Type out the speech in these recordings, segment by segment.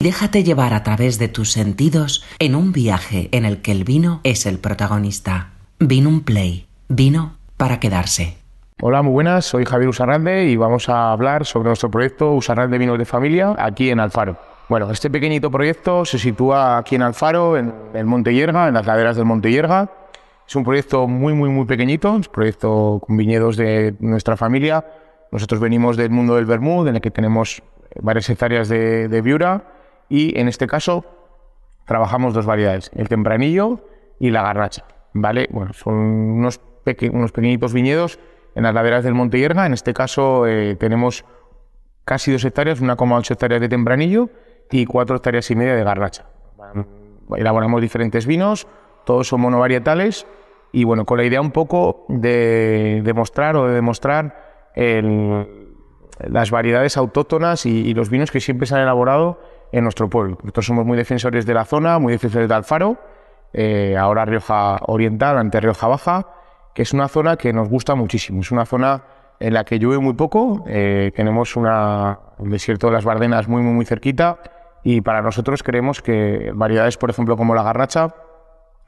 Déjate llevar a través de tus sentidos en un viaje en el que el vino es el protagonista. Vino un play. Vino para quedarse. Hola, muy buenas. Soy Javier Usarralde y vamos a hablar sobre nuestro proyecto Usarralde Vinos de Familia aquí en Alfaro. Bueno, este pequeñito proyecto se sitúa aquí en Alfaro, en el Monte Yerga, en las laderas del Monte Yerga. Es un proyecto muy, muy, muy pequeñito, es un proyecto con viñedos de nuestra familia. Nosotros venimos del mundo del Bermud, en el que tenemos varias hectáreas de viura y en este caso trabajamos dos variedades, el tempranillo y la garnacha. ¿vale? Bueno, son unos, unos pequeñitos viñedos en las laderas del Monte Yerga. En este caso eh, tenemos casi dos hectáreas, 1,8 hectáreas de tempranillo y cuatro hectáreas y media de garnacha. Elaboramos diferentes vinos, todos son monovarietales y bueno, con la idea un poco de demostrar o de demostrar las variedades autóctonas y, los vinos que siempre se han elaborado en nuestro pueblo. Nosotros somos muy defensores de la zona, muy defensores de Alfaro, eh, ahora Rioja Oriental, ante Rioja Baja, que es una zona que nos gusta muchísimo. Es una zona en la que llueve muy poco, eh, tenemos una, un desierto de las Bardenas muy, muy, muy cerquita y para nosotros creemos que variedades, por ejemplo, como la garnacha,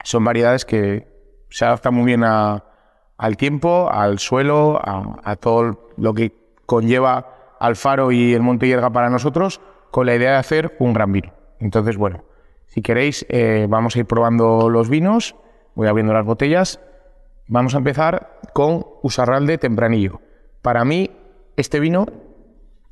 son variedades que se adaptan muy bien al tiempo, al suelo, a, todo lo que conlleva Alfaro y el Monte Hierga para nosotros, con la idea de hacer un gran vino. Entonces, bueno, si queréis, eh, vamos a ir probando los vinos, voy abriendo las botellas. Vamos a empezar con Usarralde Tempranillo. Para mí, este vino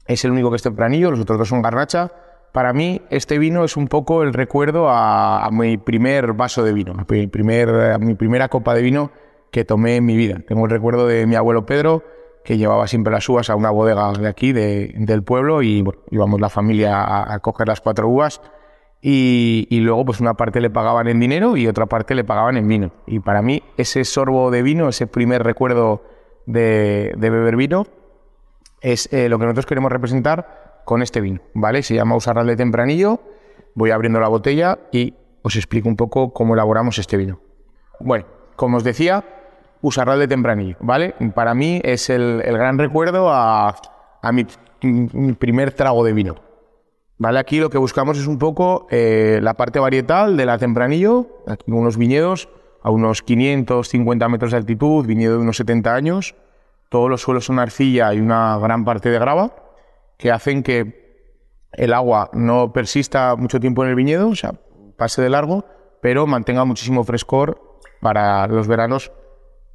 es el único que es tempranillo, los otros dos son garnacha. Para mí, este vino es un poco el recuerdo a, mi primer vaso de vino, a mi, primer, mi primera copa de vino que tomé en mi vida. Tengo el recuerdo de mi abuelo Pedro, que llevaba siempre las uvas a una bodega de aquí, del pueblo, y bueno, íbamos la familia a, coger las cuatro uvas. Y, y, luego, pues una parte le pagaban en dinero y otra parte le pagaban en vino. Y para mí, ese sorbo de vino, ese primer recuerdo de, beber vino es eh, lo que nosotros queremos representar con este vino, ¿vale? Se llama Usarral de Tempranillo. Voy abriendo la botella y os explico un poco cómo elaboramos este vino. Bueno, como os decía, Usarral de Tempranillo, ¿vale? Para mí es el, gran recuerdo a, mi, primer trago de vino. ¿Vale? Aquí lo que buscamos es un poco eh, la parte varietal de la Tempranillo, aquí unos viñedos a unos 550 metros de altitud, viñedo de unos 70 años. Todos los suelos son arcilla y una gran parte de grava, que hacen que el agua no persista mucho tiempo en el viñedo, o sea, pase de largo, pero mantenga muchísimo frescor para los veranos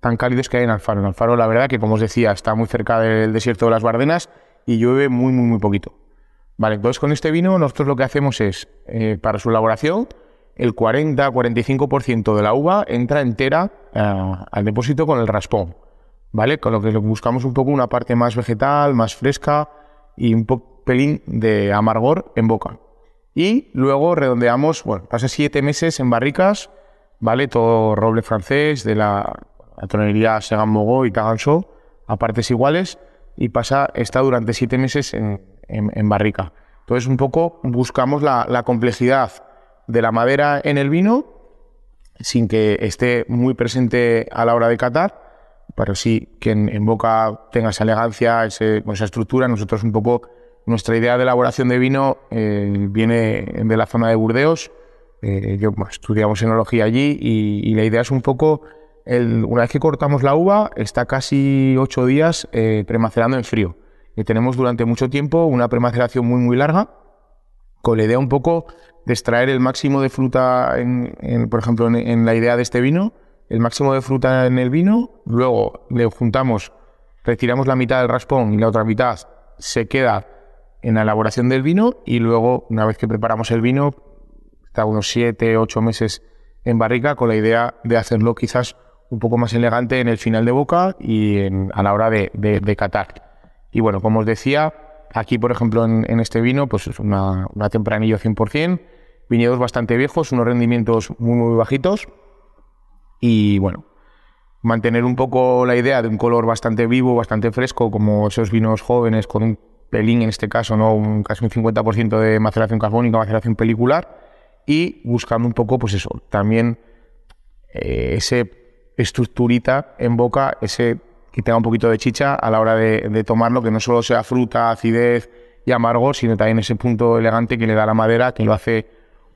tan cálidos que hay en Alfaro. En Alfaro, la verdad, que como os decía, está muy cerca del desierto de las Bardenas y llueve muy, muy, muy poquito. Vale, entonces con este vino nosotros lo que hacemos es, eh, para su elaboración, el 40-45% de la uva entra entera eh, al depósito con el raspón, ¿vale? Con lo que buscamos un poco una parte más vegetal, más fresca y un pelín de amargor en boca. Y luego redondeamos, bueno, pasa siete meses en barricas, ¿vale? Todo roble francés de la, la tonería Segan Mogó y Taganso a partes iguales y pasa, está durante siete meses en, barrica. Entonces un poco buscamos la, la complejidad de la madera en el vino, sin que esté muy presente a la hora de catar, pero sí que en, boca tenga esa elegancia, esa estructura. Nosotros un poco, nuestra idea de elaboración de vino eh, viene de la zona de Burdeos. Eh, yo estudiamos enología allí y, la idea es un poco, una vez que cortamos la uva, está casi ocho días eh, premacerando en frío. Y tenemos durante mucho tiempo una premaceración muy, muy larga, con la idea un poco de extraer el máximo de fruta, en, por ejemplo, en, la idea de este vino, el máximo de fruta en el vino, luego le juntamos, retiramos la mitad del raspón y la otra mitad se queda en la elaboración del vino y luego, una vez que preparamos el vino, está unos 7, 8 meses en barrica con la idea de hacerlo quizás un poco más elegante en el final de boca y a la hora de, de catar. Y bueno, como os decía, Aquí, por ejemplo, en, este vino, pues es una, tempranillo 100%, viñedos bastante viejos, unos rendimientos muy, muy bajitos. Y bueno, mantener un poco la idea de un color bastante vivo, bastante fresco, como esos vinos jóvenes con un pelín, en este caso, ¿no? casi un 50% de maceración carbónica, maceración pelicular. Y buscando un poco, pues eso, también eh, ese estructurita en boca, ese que tenga un poquito de chicha a la hora de, tomarlo, que no solo sea fruta, acidez y amargo, sino también ese punto elegante que le da la madera, que lo hace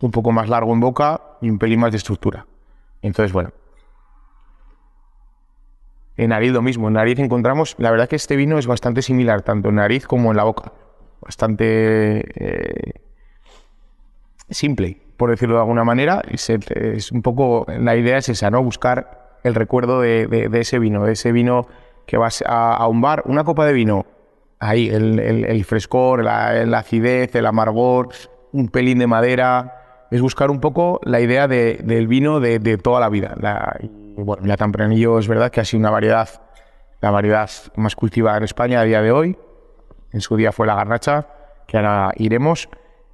un poco más largo en boca y un pelín más de estructura. Entonces, bueno. En nariz lo mismo. En nariz encontramos, la verdad que este vino es bastante similar, tanto en nariz como en la boca. Bastante eh, simple, por decirlo de alguna manera. Es, un poco, la idea es esa, ¿no? Buscar el recuerdo de, ese vino, de ese vino que vas a, un bar, una copa de vino, ahí, el, frescor, la, acidez, el amargor, un pelín de madera, es buscar un poco la idea del vino de, toda la vida. La, bueno, la Tempranillo es verdad que ha sido una variedad, la variedad más cultivada en España a día de hoy. En su día fue la garnacha, que ahora iremos.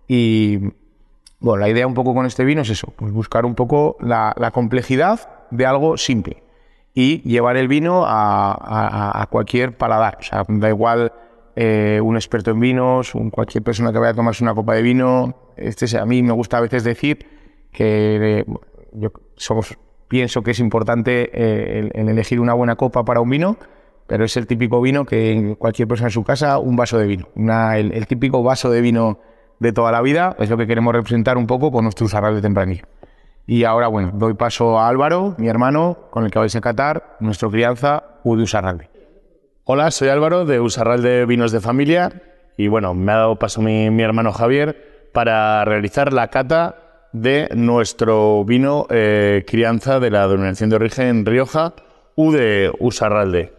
Y bueno, la idea un poco con este vino es eso, pues buscar un poco la, complejidad de algo simple y llevar el vino a, cualquier paladar. O sea, da igual eh, un experto en vinos, cualquier persona que vaya a tomarse una copa de vino. Este, a mí me gusta a veces decir que eh, yo, pienso que es importante eh, el, elegir una buena copa para un vino, pero es el típico vino que cualquier persona en su casa, un vaso de vino. el, típico vaso de vino de toda la vida es lo que queremos representar un poco con nuestro usarral de tempranillo. Y ahora, bueno, doy paso a Álvaro, mi hermano, con el que vais a catar nuestro crianza U de Usarralde. Hola, soy Álvaro de Usarralde Vinos de Familia y bueno, me ha dado paso mi, hermano Javier para realizar la cata de nuestro vino eh, crianza de la denominación de origen Rioja, U de Usarralde.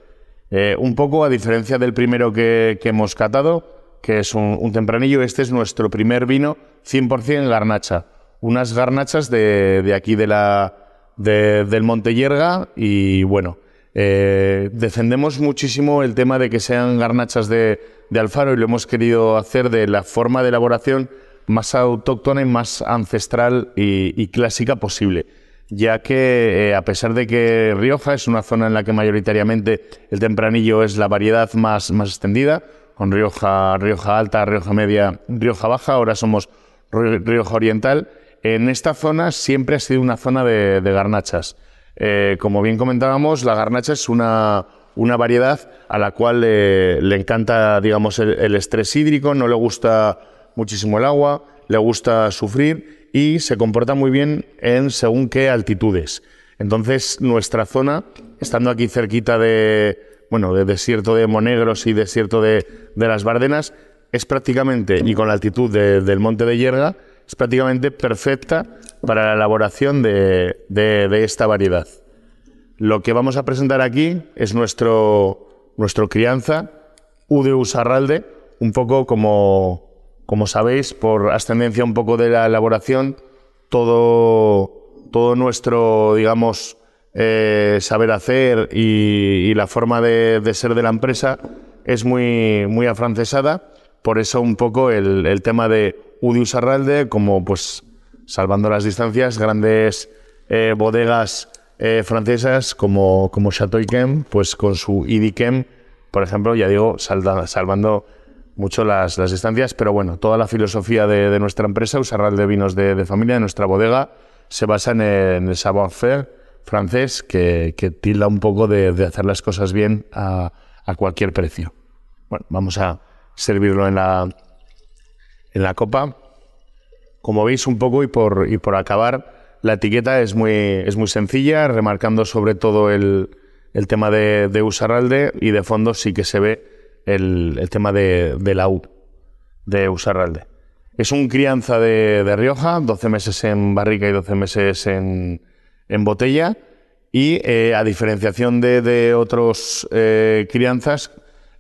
Eh, un poco a diferencia del primero que, hemos catado, que es un, tempranillo, este es nuestro primer vino 100% garnacha. Unas garnachas de, aquí de la, del Monte Yerga y bueno, eh, defendemos muchísimo el tema de que sean garnachas de, de Alfaro y lo hemos querido hacer de la forma de elaboración más autóctona y más ancestral y, clásica posible, ya que eh, a pesar de que Rioja es una zona en la que mayoritariamente el tempranillo es la variedad más, más extendida, con Rioja, Rioja Alta, Rioja Media, Rioja Baja, ahora somos Rioja Oriental, en esta zona siempre ha sido una zona de, garnachas. Eh, como bien comentábamos, la garnacha es una, una variedad a la cual le encanta, digamos, el, estrés hídrico, no le gusta muchísimo el agua, le gusta sufrir y se comporta muy bien en según qué altitudes. Entonces, nuestra zona, estando aquí cerquita de, bueno, de desierto de Monegros y desierto de, las Bardenas, es prácticamente, y con la altitud del monte de Yerga, es prácticamente perfecta para la elaboración de, esta variedad. Lo que vamos a presentar aquí es nuestro, nuestro crianza, Udeus Arralde, un poco como, como sabéis, por ascendencia un poco de la elaboración, todo, todo nuestro, digamos, eh, saber hacer y, la forma de, ser de la empresa es muy, muy afrancesada. Por eso un poco el, tema de Udius Arralde, como pues salvando las distancias, grandes eh, bodegas eh, francesas como, como Chateau Yquem, pues con su Idicem, por ejemplo, ya digo, salvando mucho las, las distancias, pero bueno, toda la filosofía de, nuestra empresa, Usarral de Vinos de, Familia, de nuestra bodega, se basa en el, savoir-faire francés que, tilda un poco de, hacer las cosas bien a, cualquier precio. Bueno, vamos a servirlo en la, en la copa. Como veis un poco y por, y por acabar, la etiqueta es muy, es muy sencilla, remarcando sobre todo el, el tema de, de Usarralde y de fondo sí que se ve el, tema de, la U, de Usarralde. Es un crianza de, Rioja, 12 meses en barrica y 12 meses en, botella. Y eh, a diferenciación de, otros eh, crianzas,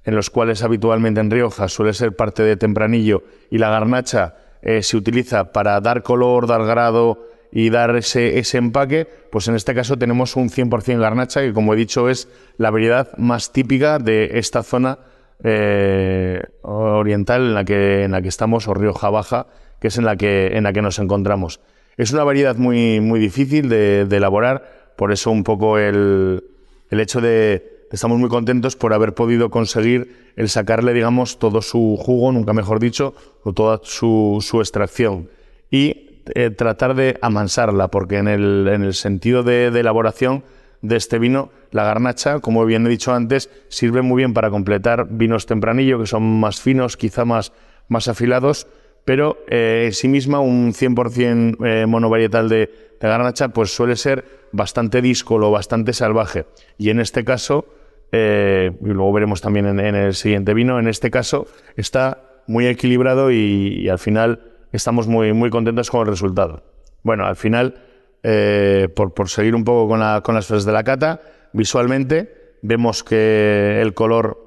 en los cuales habitualmente en Rioja suele ser parte de tempranillo y la garnacha eh, se utiliza para dar color, dar grado y dar ese, ese empaque, pues en este caso tenemos un 100% garnacha que como he dicho es la variedad más típica de esta zona eh, oriental en la, que, en la que estamos, o Rioja Baja, que es en la que, en la que nos encontramos. Es una variedad muy, muy difícil de, elaborar, por eso un poco el, el hecho de estamos muy contentos por haber podido conseguir el sacarle, digamos, todo su jugo, nunca mejor dicho, o toda su, su extracción. Y eh, tratar de amansarla, porque en el, en el sentido de, elaboración de este vino, la garnacha, como bien he dicho antes, sirve muy bien para completar vinos tempranillo, que son más finos, quizá más, más afilados, pero eh, en sí misma un 100% eh, monovarietal de, de, garnacha pues suele ser bastante díscolo, bastante salvaje. Y en este caso, eh, y luego veremos también en, el siguiente vino, en este caso está muy equilibrado y, al final estamos muy, muy contentos con el resultado. Bueno, al final, eh, por, por, seguir un poco con, la, con las frases de la cata, visualmente vemos que el color,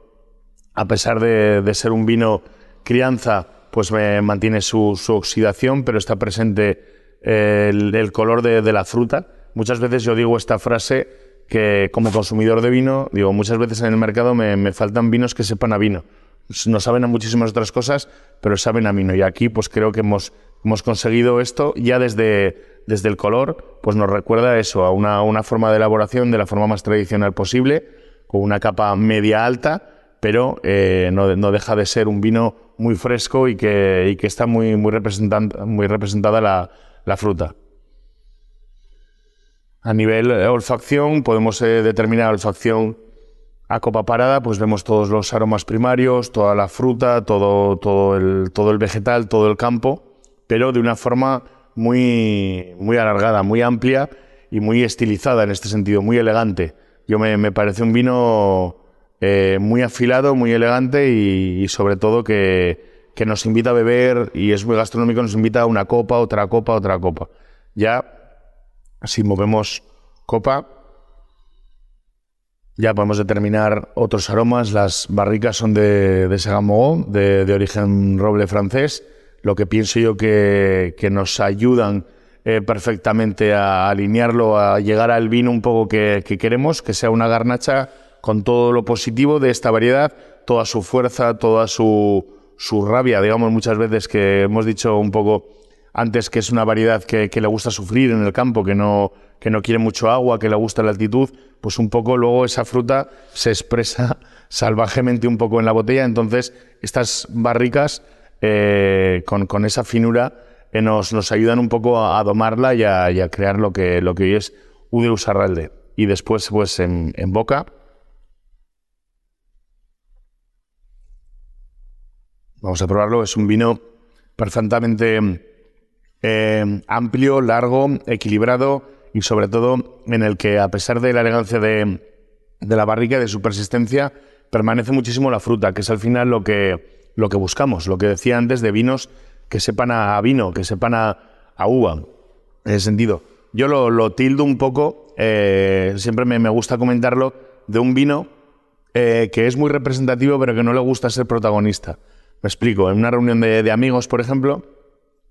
a pesar de, de ser un vino crianza, pues me mantiene su, su, oxidación, pero está presente eh, el, el, color de, de, la fruta. Muchas veces yo digo esta frase que como consumidor de vino, digo, muchas veces en el mercado me, me faltan vinos que sepan a vino. No saben a muchísimas otras cosas, pero saben a vino. Y aquí pues creo que hemos, hemos conseguido esto ya desde, desde el color, pues nos recuerda eso, a una, una forma de elaboración de la forma más tradicional posible, con una capa media alta, pero eh, no, no, deja de ser un vino muy fresco y que, y que está muy, muy, muy representada la, la, fruta. A nivel olfacción, podemos eh, determinar olfacción a copa parada, pues vemos todos los aromas primarios, toda la fruta, todo, todo, el, todo el vegetal, todo el campo, pero de una forma muy, muy alargada, muy amplia y muy estilizada en este sentido, muy elegante. Yo me, me parece un vino eh, muy afilado, muy elegante y, y sobre todo que, que, nos invita a beber y es muy gastronómico, nos invita a una copa, otra copa, otra copa. Ya, si movemos copa, ya podemos determinar otros aromas. Las barricas son de, de de, origen roble francés, lo que pienso yo que, que nos ayudan eh, perfectamente a alinearlo, a llegar al vino un poco que, que queremos, que sea una garnacha con todo lo positivo de esta variedad, toda su fuerza, toda su, su rabia, digamos muchas veces que hemos dicho un poco antes que es una variedad que, le gusta sufrir en el campo, que no, que no quiere mucho agua, que le gusta la altitud, pues un poco luego esa fruta se expresa salvajemente un poco en la botella. Entonces, estas barricas eh, con, con, esa finura eh, nos, nos, ayudan un poco a, domarla y a, crear lo que, lo que hoy es Udeus Arralde. Y después, pues en boca, Vamos a probarlo. Es un vino perfectamente eh, amplio, largo, equilibrado y sobre todo en el que, a pesar de la elegancia de, la barrica y de su persistencia, permanece muchísimo la fruta, que es al final lo que, buscamos. Lo que decía antes de vinos que sepan a vino, que sepan a, a uva. En ese sentido, yo lo, tildo un poco, eh, siempre me, gusta comentarlo, de un vino eh, que es muy representativo, pero que no le gusta ser protagonista. Me explico, en una reunión de amigos, por ejemplo,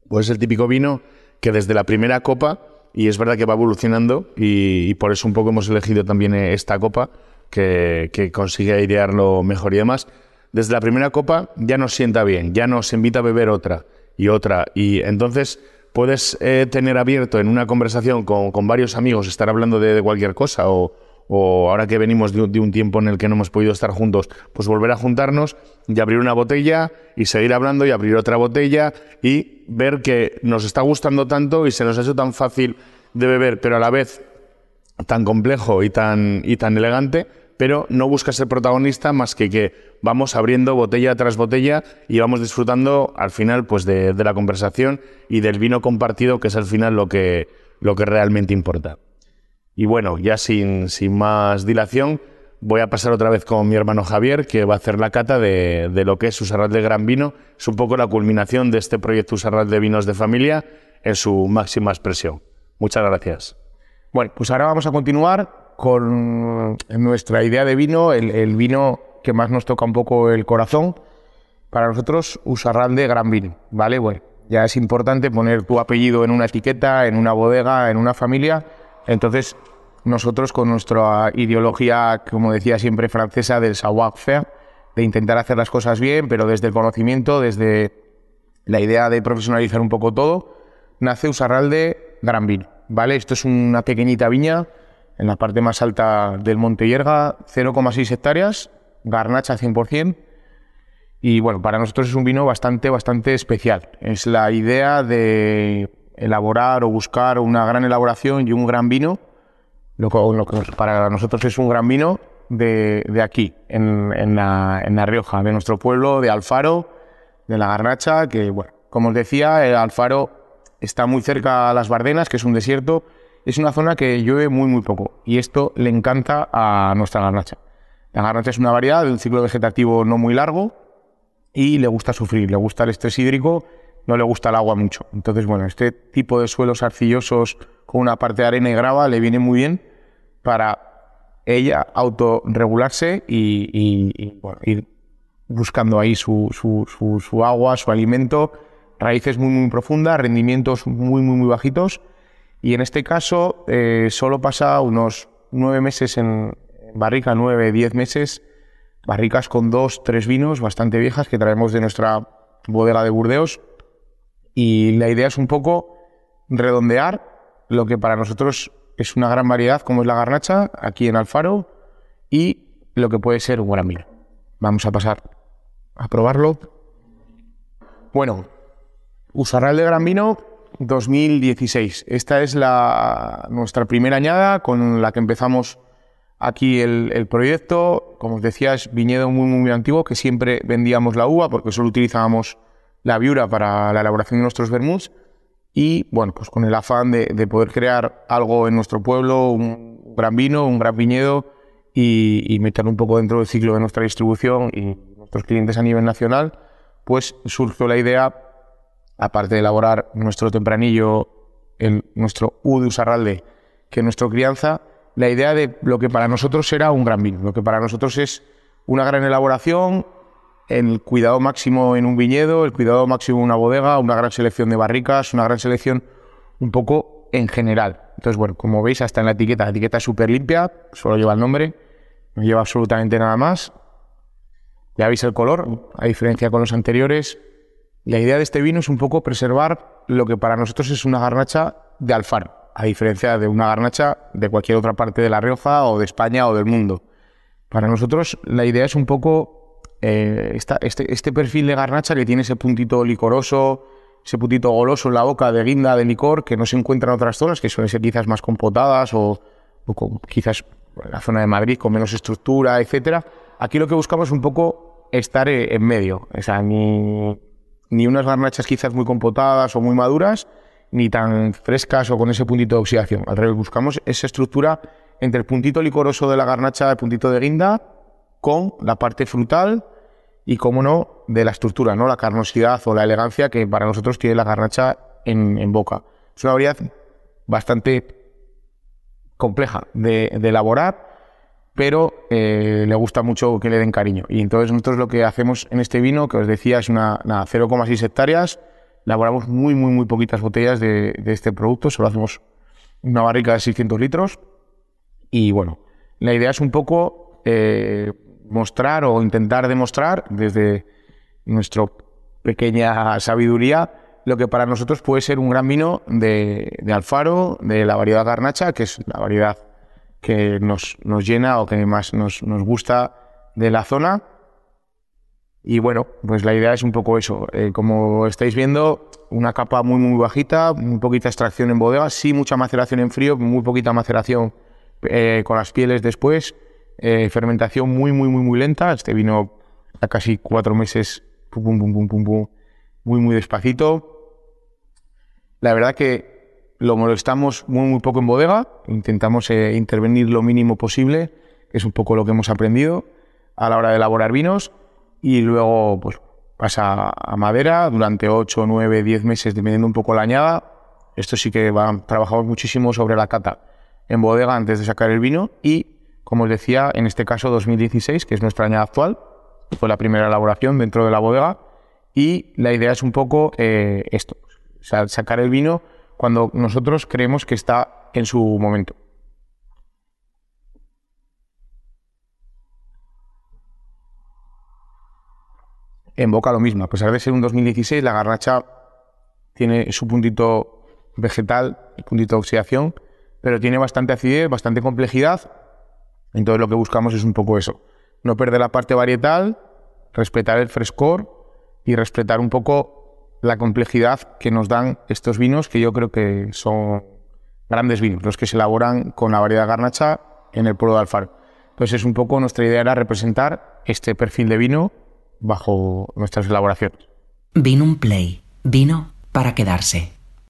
pues es el típico vino que desde la primera copa, y es verdad que va evolucionando, y, por eso un poco hemos elegido también esta copa, que, consigue airearlo mejor y demás, desde la primera copa ya nos sienta bien, ya nos invita a beber otra y otra, y entonces puedes eh, tener abierto en una conversación con, con varios amigos, estar hablando de, de cualquier cosa o o ahora que venimos de un, de un, tiempo en el que no hemos podido estar juntos, pues volver a juntarnos y abrir una botella y seguir hablando y abrir otra botella y ver que nos está gustando tanto y se nos ha hecho tan fácil de beber, pero a la vez tan complejo y tan, y tan elegante, pero no busca ser protagonista más que que vamos abriendo botella tras botella y vamos disfrutando al final pues de, de la conversación y del vino compartido, que es al final lo que, lo que realmente importa. Y bueno, ya sin, sin, más dilación, voy a pasar otra vez con mi hermano Javier, que va a hacer la cata de, de lo que es Usarral de Gran Vino. Es un poco la culminación de este proyecto Usarral de Vinos de Familia en su máxima expresión. Muchas gracias. Bueno, pues ahora vamos a continuar con nuestra idea de vino, el, el vino que más nos toca un poco el corazón. Para nosotros, Usarral de Gran Vino, ¿vale? Bueno, ya es importante poner tu apellido en una etiqueta, en una bodega, en una familia entonces, nosotros con nuestra ideología, como decía siempre, francesa del savoir-faire, de intentar hacer las cosas bien, pero desde el conocimiento, desde la idea de profesionalizar un poco todo, nace Usarralde Gran Vino. ¿vale? Esto es una pequeñita viña en la parte más alta del Monte Yerga, 0,6 hectáreas, garnacha 100%. Y bueno, para nosotros es un vino bastante, bastante especial. Es la idea de elaborar o buscar una gran elaboración y un gran vino, lo que, para nosotros es un gran vino de, aquí, en, en, la, en, la, Rioja, de nuestro pueblo, de Alfaro, de la Garnacha, que, bueno, como os decía, el Alfaro está muy cerca a las Bardenas, que es un desierto. Es una zona que llueve muy, muy poco. Y esto le encanta a nuestra Garnacha. La Garnacha es una variedad de un ciclo vegetativo no muy largo y le gusta sufrir, le gusta el estrés hídrico, no le gusta el agua mucho. Entonces, bueno, este tipo de suelos arcillosos con una parte de arena y grava le viene muy bien para ella autorregularse y, y, ir buscando ahí su, su, agua, su alimento, raíces muy, muy profundas, rendimientos muy, muy, muy bajitos. Y en este caso eh, solo pasa unos nueve meses en, barrica, nueve, diez meses, barricas con dos, tres vinos bastante viejas que traemos de nuestra bodega de Burdeos. Y la idea es un poco redondear lo que para nosotros es una gran variedad, como es la garnacha, aquí en Alfaro, y lo que puede ser un vino. Vamos a pasar a probarlo. Bueno, Usarral de Gran Vino 2016. Esta es la, nuestra primera añada con la que empezamos aquí el, proyecto. Como os decía, es viñedo muy, muy antiguo que siempre vendíamos la uva porque solo utilizábamos la viura para la elaboración de nuestros vermuts y bueno, pues con el afán de, poder crear algo en nuestro pueblo, un gran vino, un gran viñedo y, meterlo un poco dentro del ciclo de nuestra distribución y nuestros clientes a nivel nacional, pues surgió la idea, aparte de elaborar nuestro tempranillo, el, nuestro U de Usarralde, que es nuestro crianza, la idea de lo que para nosotros será un gran vino, lo que para nosotros es una gran elaboración, el cuidado máximo en un viñedo, el cuidado máximo en una bodega, una gran selección de barricas, una gran selección un poco en general. Entonces, bueno, como veis, hasta en la etiqueta, la etiqueta es súper limpia, solo lleva el nombre, no lleva absolutamente nada más. Ya veis el color, a diferencia con los anteriores. La idea de este vino es un poco preservar lo que para nosotros es una garnacha de Alfaro, a diferencia de una garnacha de cualquier otra parte de La Rioja o de España o del mundo. Para nosotros la idea es un poco eh, este, este, perfil de garnacha que tiene ese puntito licoroso, ese puntito goloso en la boca de guinda de licor que no se encuentra en otras zonas, que suelen ser quizás más compotadas o, quizás en la zona de Madrid con menos estructura, etcétera. Aquí lo que buscamos es un poco estar eh, en medio, ni, ni unas garnachas quizás muy compotadas o muy maduras, ni tan frescas o con ese puntito de oxidación. Al revés, buscamos esa estructura entre el puntito licoroso de la garnacha, el puntito de guinda con la parte frutal y, como no, de la estructura, ¿no? La carnosidad o la elegancia que para nosotros tiene la garnacha en, boca. Es una variedad bastante compleja de, elaborar, pero eh, le gusta mucho que le den cariño. Y entonces nosotros lo que hacemos en este vino, que os decía, es una, 0,6 hectáreas, elaboramos muy, muy, muy poquitas botellas de, este producto, solo hacemos una barrica de 600 litros. Y bueno, la idea es un poco eh, mostrar o intentar demostrar desde nuestra pequeña sabiduría lo que para nosotros puede ser un gran vino de, Alfaro, de la variedad Garnacha, que es la variedad que nos, nos llena o que más nos, nos, gusta de la zona. Y bueno, pues la idea es un poco eso. Eh, como estáis viendo, una capa muy, muy bajita, muy poquita extracción en bodega, sí mucha maceración en frío, muy poquita maceración eh, con las pieles después. Eh, fermentación muy, muy, muy, muy lenta. Este vino a casi cuatro meses, muy, muy despacito. La verdad que lo molestamos muy, muy poco en bodega. Intentamos eh, intervenir lo mínimo posible, que es un poco lo que hemos aprendido a la hora de elaborar vinos. Y luego, pues, pasa a madera durante 8, 9, 10 meses, dependiendo un poco la añada. Esto sí que va, trabajamos muchísimo sobre la cata en bodega antes de sacar el vino y como os decía, en este caso 2016, que es nuestra añada actual, fue la primera elaboración dentro de la bodega y la idea es un poco eh, esto, sacar el vino cuando nosotros creemos que está en su momento. En boca lo mismo, a pesar de ser un 2016, la garnacha tiene su puntito vegetal, el puntito de oxidación, pero tiene bastante acidez, bastante complejidad entonces lo que buscamos es un poco eso, no perder la parte varietal, respetar el frescor y respetar un poco la complejidad que nos dan estos vinos, que yo creo que son grandes vinos, los que se elaboran con la variedad garnacha en el pueblo de Alfaro. Entonces es un poco nuestra idea era representar este perfil de vino bajo nuestras elaboraciones. Vinum Play. Vino para quedarse.